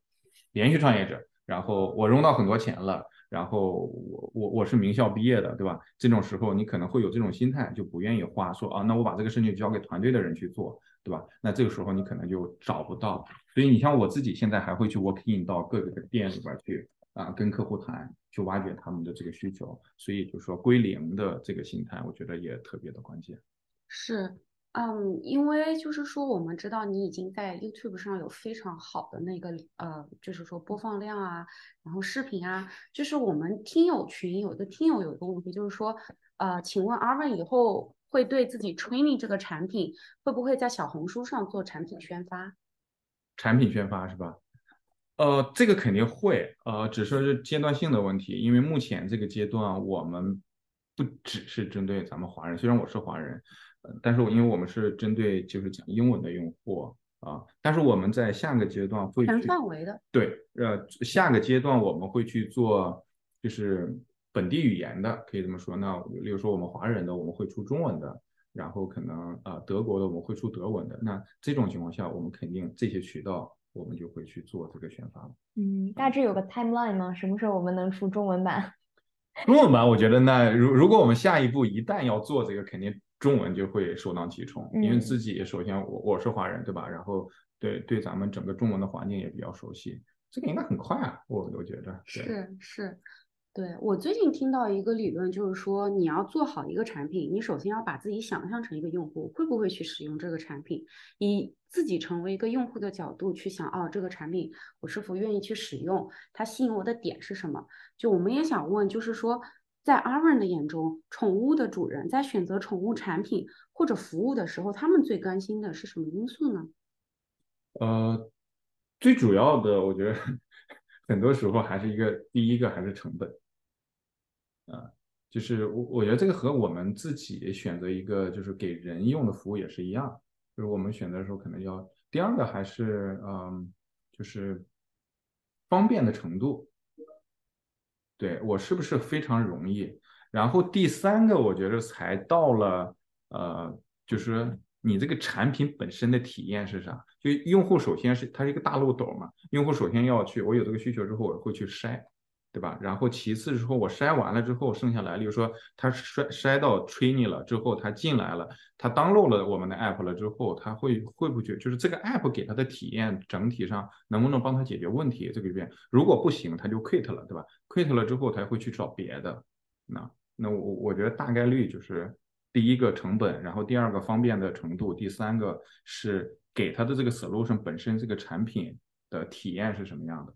连续创业者，然后我融到很多钱了，然后我我我是名校毕业的，对吧？这种时候你可能会有这种心态，就不愿意花，说啊，那我把这个事情交给团队的人去做。对吧？那这个时候你可能就找不到，所以你像我自己现在还会去 work in 到各个的店里边去啊，跟客户谈，去挖掘他们的这个需求。所以就说归零的这个心态，我觉得也特别的关键。是，嗯，因为就是说我们知道你已经在 YouTube 上有非常好的那个呃，就是说播放量啊，然后视频啊，就是我们听友群有一个听友有一个问题，就是说呃，请问阿文以后。会对自己 training 这个产品，会不会在小红书上做产品宣发？产品宣发是吧？呃，这个肯定会，呃，只说是阶段性的问题。因为目前这个阶段，我们不只是针对咱们华人，虽然我是华人，但是我因为我们是针对就是讲英文的用户啊，但是我们在下个阶段会全范围的对，呃，下个阶段我们会去做就是。本地语言的可以这么说，那例如说我们华人的我们会出中文的，然后可能啊德国的我们会出德文的，那这种情况下我们肯定这些渠道我们就会去做这个选发。嗯，大致有个 timeline 吗？什么时候我们能出中文版？中文版我觉得那如如果我们下一步一旦要做这个，肯定中文就会首当其冲，因为自己首先我我是华人对吧？然后对对咱们整个中文的环境也比较熟悉，这个应该很快啊，我我觉得是是。对我最近听到一个理论，就是说你要做好一个产品，你首先要把自己想象成一个用户，会不会去使用这个产品？以自己成为一个用户的角度去想，哦，这个产品我是否愿意去使用？它吸引我的点是什么？就我们也想问，就是说，在阿文的眼中，宠物的主人在选择宠物产品或者服务的时候，他们最关心的是什么因素呢？呃，最主要的，我觉得很多时候还是一个第一个还是成本。啊，就是我我觉得这个和我们自己选择一个就是给人用的服务也是一样，就是我们选择的时候可能要第二个还是嗯，就是方便的程度，对我是不是非常容易？然后第三个我觉得才到了呃，就是你这个产品本身的体验是啥？就用户首先是它是一个大漏斗嘛，用户首先要去我有这个需求之后，我会去筛。对吧？然后其次之后，我筛完了之后，剩下来，例如说他筛筛到 training 了之后，他进来了，他 download 了我们的 app 了之后，他会会不会就是这个 app 给他的体验整体上能不能帮他解决问题？这个边如果不行，他就 quit 了，对吧？quit 了之后，他会去找别的。那那我我觉得大概率就是第一个成本，然后第二个方便的程度，第三个是给他的这个 solution 本身这个产品的体验是什么样的。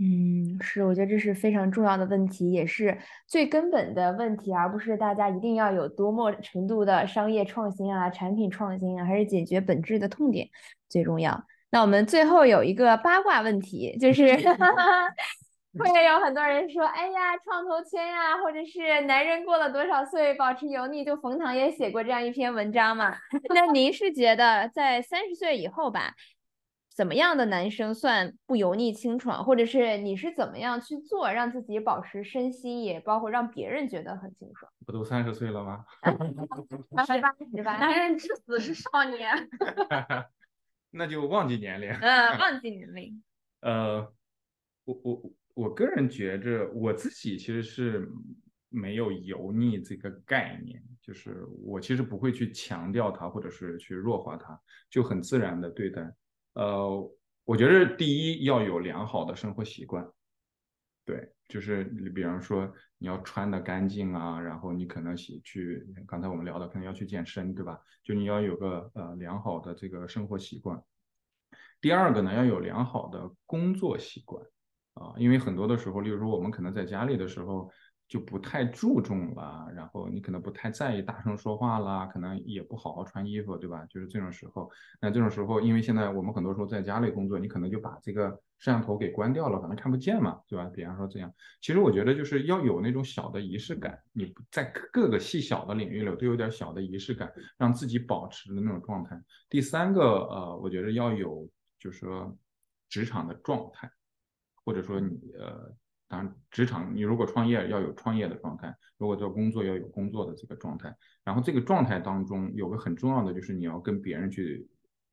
嗯，是，我觉得这是非常重要的问题，也是最根本的问题，而不是大家一定要有多么程度的商业创新啊、产品创新啊，还是解决本质的痛点最重要。那我们最后有一个八卦问题，就是 会有很多人说，哎呀，创投圈呀，或者是男人过了多少岁保持油腻，就冯唐也写过这样一篇文章嘛。那您是觉得在三十岁以后吧，怎么样的男生算不油腻清爽，或者是你是怎么样去做，让自己保持身心，也包括让别人觉得很清爽？不都三十岁了吗？十八，十八。男人至死是少年。那就忘记年龄。嗯，忘记年龄。呃，我我我个人觉着我自己其实是没有油腻这个概念，就是我其实不会去强调它，或者是去弱化它，就很自然的对待。呃，我觉得第一要有良好的生活习惯，对，就是你比方说你要穿的干净啊，然后你可能去去刚才我们聊的可能要去健身，对吧？就你要有个呃良好的这个生活习惯。第二个呢，要有良好的工作习惯啊，因为很多的时候，例如说我们可能在家里的时候就不太注重了，然后你可能不太在意大声说话啦，可能也不好好穿衣服，对吧？就是这种时候，那这种时候，因为现在我们很多时候在家里工作，你可能就把这个摄像头给关掉了，反正看不见嘛，对吧？比方说这样，其实我觉得就是要有那种小的仪式感，你在各个细小的领域里都有点小的仪式感，让自己保持的那种状态。第三个，呃，我觉得要有。就是说，职场的状态，或者说你呃，当然职场你如果创业要有创业的状态，如果做工作要有工作的这个状态，然后这个状态当中有个很重要的就是你要跟别人去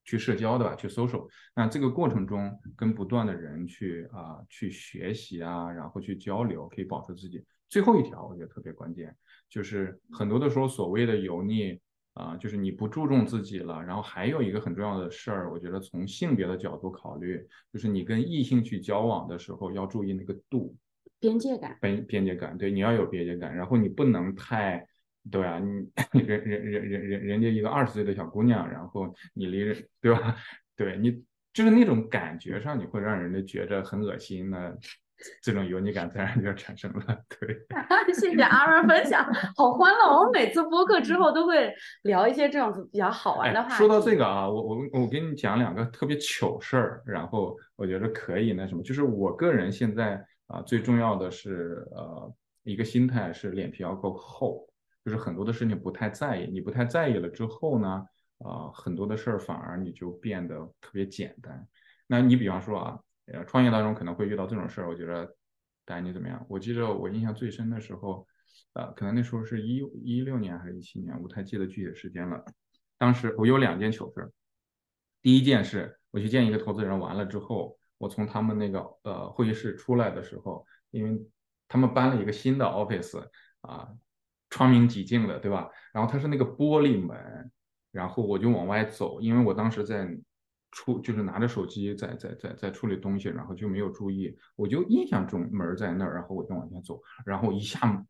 去社交的吧，去 social。那这个过程中跟不断的人去啊去学习啊，然后去交流，可以保持自己。最后一条我觉得特别关键，就是很多的时候所谓的油腻。啊，就是你不注重自己了，然后还有一个很重要的事儿，我觉得从性别的角度考虑，就是你跟异性去交往的时候要注意那个度，边界感，边边界感，对，你要有边界感，然后你不能太，对啊，你 人人人人人人家一个二十岁的小姑娘，然后你离人，对吧？对你就是那种感觉上，你会让人家觉着很恶心的。这种油腻感自然就产生了。对，谢谢阿文分享，好欢乐。我每次播客之后都会聊一些这样子比较好玩的话说到这个啊，我我我给你讲两个特别糗事儿，然后我觉得可以那什么，就是我个人现在啊最重要的是呃一个心态是脸皮要够厚，就是很多的事情不太在意，你不太在意了之后呢，啊很多的事儿反而你就变得特别简单。那你比方说啊。呃，创业当中可能会遇到这种事儿，我觉得，大家你怎么样？我记得我印象最深的时候，呃，可能那时候是一一六年还是一七年，我不太记得具体的时间了。当时我有两件糗事儿。第一件事我去见一个投资人，完了之后，我从他们那个呃会议室出来的时候，因为他们搬了一个新的 office 啊，窗明几净的，对吧？然后它是那个玻璃门，然后我就往外走，因为我当时在。处就是拿着手机在在在在处理东西，然后就没有注意，我就印象中门在那儿，然后我就往前走，然后一下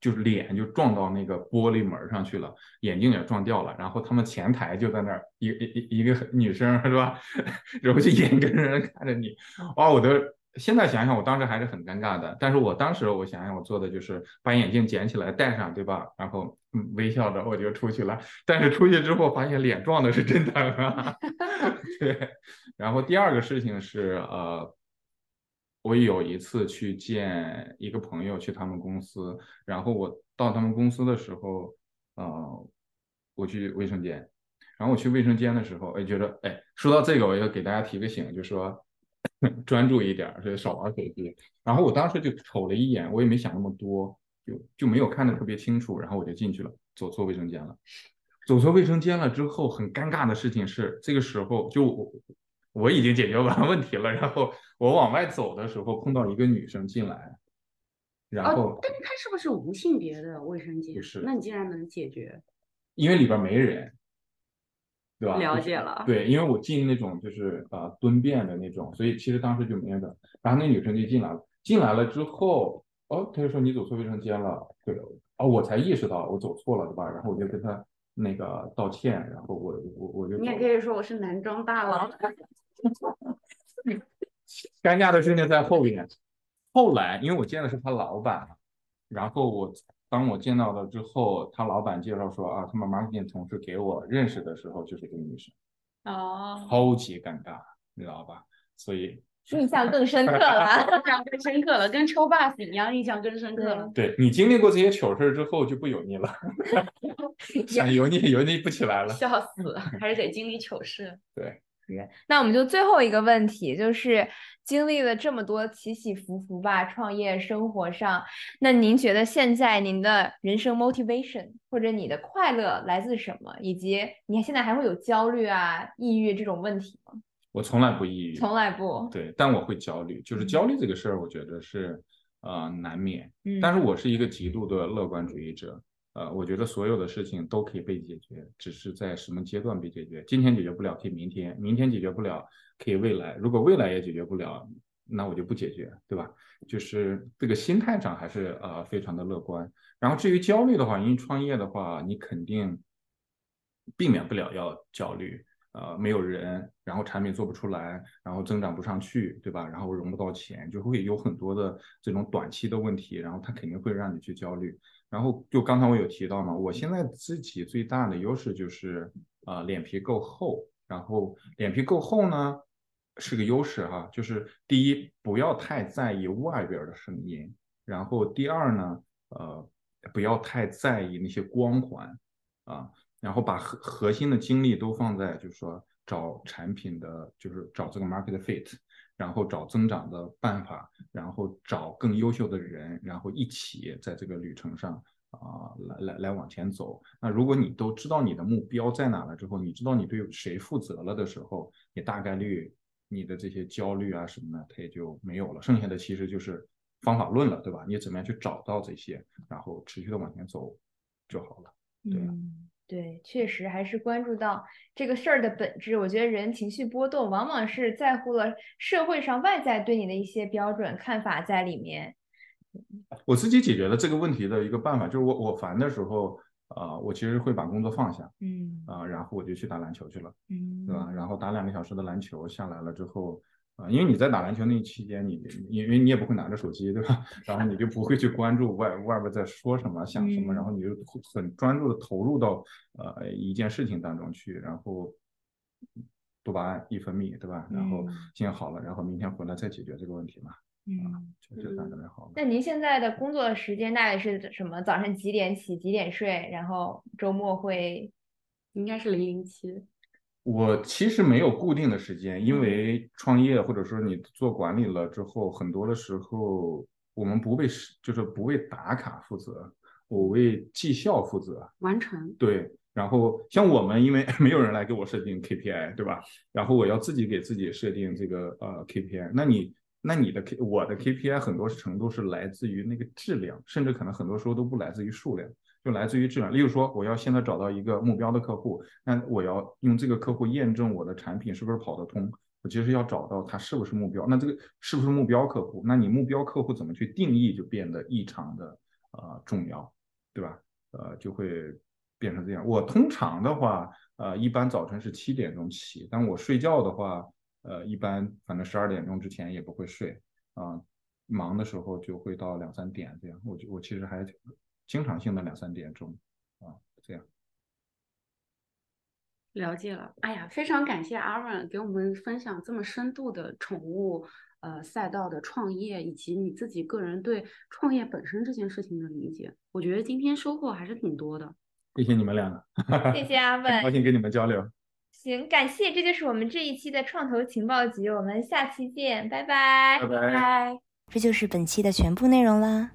就是脸就撞到那个玻璃门上去了，眼镜也撞掉了，然后他们前台就在那儿，一一一个女生是吧，然后就眼睁睁看着你，哇，我都。现在想想，我当时还是很尴尬的。但是我当时我想想，我做的就是把眼镜捡起来戴上，对吧？然后微笑着我就出去了。但是出去之后发现脸撞的是真疼啊。对。然后第二个事情是，呃，我有一次去见一个朋友，去他们公司。然后我到他们公司的时候，呃，我去卫生间。然后我去卫生间的时候，哎，觉得，哎，说到这个，我要给大家提个醒，就说。专注一点，所以少玩手机。然后我当时就瞅了一眼，我也没想那么多，就就没有看得特别清楚。然后我就进去了，走错卫生间了。走错卫生间了之后，很尴尬的事情是，这个时候就我已经解决完问题了。然后我往外走的时候，碰到一个女生进来，然后，但是她是不是无性别的卫生间？不是。那你竟然能解决？因为里边没人。对吧？了解了。对，因为我进那种就是呃蹲便的那种，所以其实当时就没的。然后那女生就进来了，进来了之后，哦，她就说你走错卫生间了。对，哦，我才意识到我走错了，对吧？然后我就跟她那个道歉，然后我我我就。你也可以说我是男装大佬。尴尬的事情在后边。后来，因为我见的是他老板，然后我。当我见到了之后，他老板介绍说啊，他们 marketing 同事给我认识的时候就是这个女生，哦，超级尴尬，你知道吧？所以印象更深刻了，印象更深刻了，跟抽 bus 一样，印象更深刻了。对你经历过这些糗事之后就不油腻了，想油腻油腻不起来了。笑死，还是得经历糗事。对，那我们就最后一个问题，就是经历了这么多起起伏伏吧，创业生活上，那您觉得现在您的人生 motivation 或者你的快乐来自什么？以及你现在还会有焦虑啊、抑郁这种问题吗？我从来不抑郁，从来不。对，但我会焦虑，就是焦虑这个事儿，我觉得是呃难免。嗯，但是我是一个极度的乐观主义者，呃，我觉得所有的事情都可以被解决，只是在什么阶段被解决。今天解决不了，可以明天；明天解决不了，可以未来。如果未来也解决不了，那我就不解决，对吧？就是这个心态上还是呃非常的乐观。然后至于焦虑的话，因为创业的话，你肯定避免不了要焦虑。呃，没有人，然后产品做不出来，然后增长不上去，对吧？然后融不到钱，就会有很多的这种短期的问题，然后它肯定会让你去焦虑。然后就刚才我有提到嘛，我现在自己最大的优势就是呃，脸皮够厚。然后脸皮够厚呢，是个优势哈。就是第一，不要太在意外边的声音。然后第二呢，呃，不要太在意那些光环啊。然后把核核心的精力都放在，就是说找产品的，就是找这个 market fit，然后找增长的办法，然后找更优秀的人，然后一起在这个旅程上啊，来来来往前走。那如果你都知道你的目标在哪了之后，你知道你对谁负责了的时候，你大概率你的这些焦虑啊什么的，它也就没有了。剩下的其实就是方法论了，对吧？你怎么样去找到这些，然后持续的往前走就好了，对吧？对，确实还是关注到这个事儿的本质。我觉得人情绪波动，往往是在乎了社会上外在对你的一些标准看法在里面。我自己解决了这个问题的一个办法，就是我我烦的时候，啊，我其实会把工作放下，嗯，啊，然后我就去打篮球去了，嗯，对吧？然后打两个小时的篮球下来了之后。啊，因为你在打篮球那期间，你因为你也不会拿着手机，对吧？然后你就不会去关注外外边在说什么、想什么，然后你就很专注的投入到呃一件事情当中去，然后多巴胺一分泌，对吧？然后心情好了，然后明天回来再解决这个问题嘛。嗯，就就特别好。那您现在的工作时间大概是什么？早上几点起？几点睡？然后周末会应该是零零七。我其实没有固定的时间，因为创业或者说你做管理了之后，很多的时候我们不为就是不为打卡负责，我为绩效负责，完成。对，然后像我们，因为 没有人来给我设定 KPI，对吧？然后我要自己给自己设定这个呃 KPI。那你那你的 K 我的 KPI 很多程度是来自于那个质量，甚至可能很多时候都不来自于数量。就来自于质量，例如说，我要现在找到一个目标的客户，那我要用这个客户验证我的产品是不是跑得通。我其实要找到他是不是目标，那这个是不是目标客户？那你目标客户怎么去定义，就变得异常的呃重要，对吧？呃，就会变成这样。我通常的话，呃，一般早晨是七点钟起，但我睡觉的话，呃，一般反正十二点钟之前也不会睡啊。忙的时候就会到两三点这样。我就我其实还。经常性的两三点钟啊，这样了解了。哎呀，非常感谢阿文给我们分享这么深度的宠物呃赛道的创业，以及你自己个人对创业本身这件事情的理解。我觉得今天收获还是挺多的。谢谢你们两个，谢谢阿 文，高兴跟你们交流。行，感谢，这就是我们这一期的创投情报局，我们下期见，拜拜，拜拜。这就是本期的全部内容啦。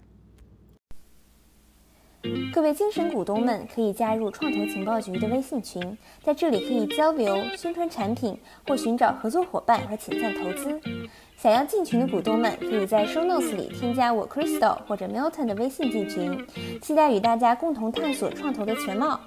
各位精神股东们可以加入创投情报局的微信群，在这里可以交流、宣传产品或寻找合作伙伴和潜在投资。想要进群的股东们，可以在 Show Notes 里添加我 Crystal 或者 Milton 的微信进群。期待与大家共同探索创投的全貌。